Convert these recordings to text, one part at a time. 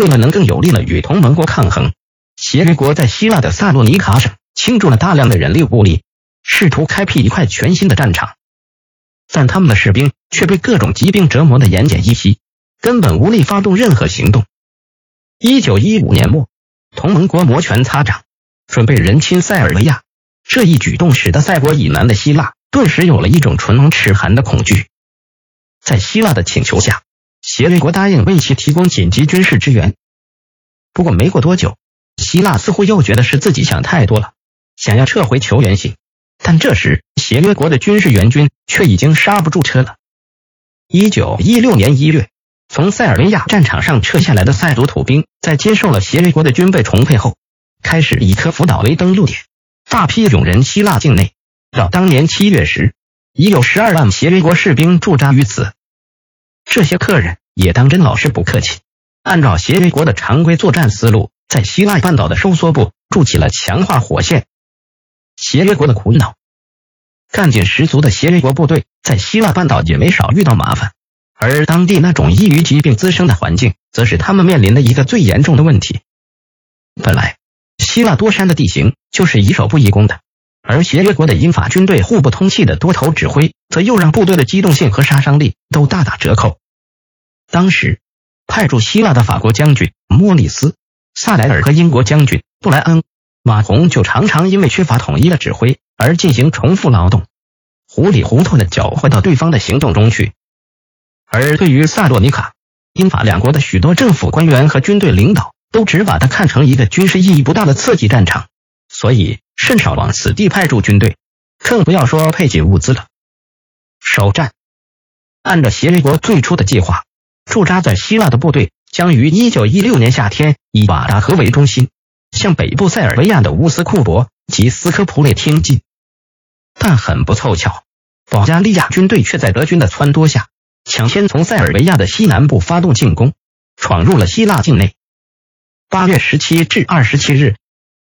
为了能更有力的与同盟国抗衡，协约国在希腊的萨洛尼卡省倾注了大量的人力物力，试图开辟一块全新的战场。但他们的士兵却被各种疾病折磨得奄奄一息，根本无力发动任何行动。一九一五年末，同盟国摩拳擦掌，准备人侵塞尔维亚。这一举动使得塞国以南的希腊顿时有了一种唇亡齿寒的恐惧。在希腊的请求下，协约国答应为其提供紧急军事支援。不过没过多久，希腊似乎又觉得是自己想太多了，想要撤回求援信。但这时，协约国的军事援军却已经刹不住车了。一九一六年一月，从塞尔维亚战场上撤下来的塞族土兵，在接受了协约国的军备重配后，开始以科孚岛为登陆点。大批涌人希腊境内，到当年七月时，已有十二万协约国士兵驻扎于此。这些客人也当真老是不客气，按照协约国的常规作战思路，在希腊半岛的收缩部筑起了强化火线。协约国的苦恼，干劲十足的协约国部队在希腊半岛也没少遇到麻烦，而当地那种易于疾病滋生的环境，则是他们面临的一个最严重的问题。本来。希腊多山的地形就是宜守不宜攻的，而协约国的英法军队互不通气的多头指挥，则又让部队的机动性和杀伤力都大打折扣。当时派驻希腊的法国将军莫里斯·萨莱尔和英国将军布莱恩·马洪就常常因为缺乏统一的指挥而进行重复劳动，糊里糊涂的搅和到对方的行动中去。而对于萨洛尼卡，英法两国的许多政府官员和军队领导。都只把它看成一个军事意义不大的刺激战场，所以甚少往此地派驻军队，更不要说配给物资了。首战，按照协约国最初的计划，驻扎在希腊的部队将于一九一六年夏天以瓦达河为中心，向北部塞尔维亚的乌斯库博及斯科普列挺进。但很不凑巧，保加利亚军队却在德军的撺掇下，抢先从塞尔维亚的西南部发动进攻，闯入了希腊境内。八月十七至二十七日，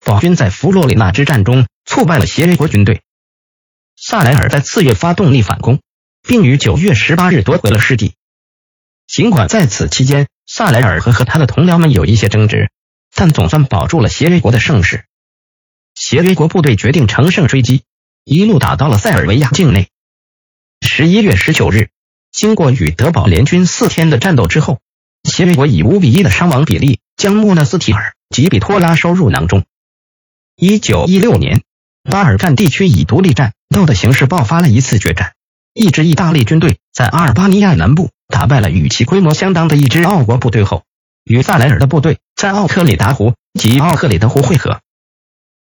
保军在弗洛里纳之战中挫败了协约国军队。萨莱尔在次月发动逆反攻，并于九月十八日夺回了失地。尽管在此期间，萨莱尔和和他的同僚们有一些争执，但总算保住了协约国的盛世。协约国部队决定乘胜追击，一路打到了塞尔维亚境内。十一月十九日，经过与德保联军四天的战斗之后，协约国以五比一的伤亡比例。将莫纳斯提尔及比托拉收入囊中。一九一六年，巴尔干地区以独立战斗的形式爆发了一次决战，一支意大利军队在阿尔巴尼亚南部打败了与其规模相当的一支奥国部队后，与萨莱尔的部队在奥克里达湖及奥克里德湖会合。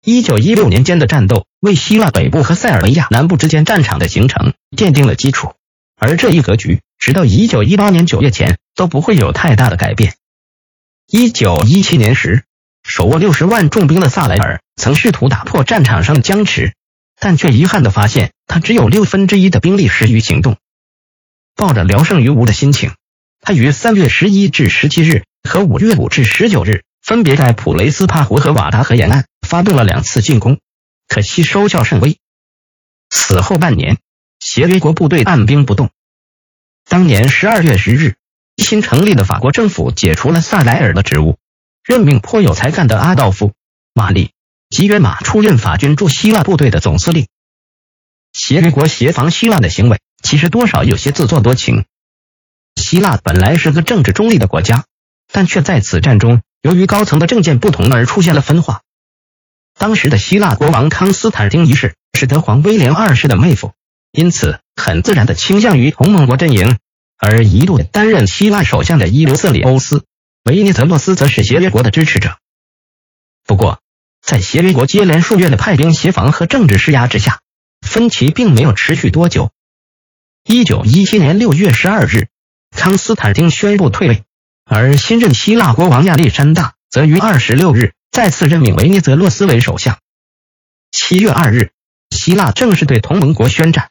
一九一六年间的战斗为希腊北部和塞尔维亚南部之间战场的形成奠定了基础，而这一格局直到一九一八年九月前都不会有太大的改变。一九一七年时，手握六十万重兵的萨莱尔曾试图打破战场上的僵持，但却遗憾地发现他只有六分之一的兵力适于行动。抱着聊胜于无的心情，他于三月十一至十七日和五月五至十九日分别在普雷斯帕湖和瓦达河沿岸发动了两次进攻，可惜收效甚微。此后半年，协约国部队按兵不动。当年十二月十日。新成立的法国政府解除了萨莱尔的职务，任命颇有才干的阿道夫·玛丽·吉约马出任法军驻希腊部队的总司令。协约国协防希腊的行为其实多少有些自作多情。希腊本来是个政治中立的国家，但却在此战中由于高层的政见不同而出现了分化。当时的希腊国王康斯坦丁一世是德皇威廉二世的妹夫，因此很自然的倾向于同盟国阵营。而一度担任希腊首相的伊留瑟里欧斯·维尼泽洛斯则是协约国的支持者。不过，在协约国接连数月的派兵协防和政治施压之下，分歧并没有持续多久。一九一七年六月十二日，康斯坦丁宣布退位，而新任希腊国王亚历山大则于二十六日再次任命维尼泽洛斯为首相。七月二日，希腊正式对同盟国宣战。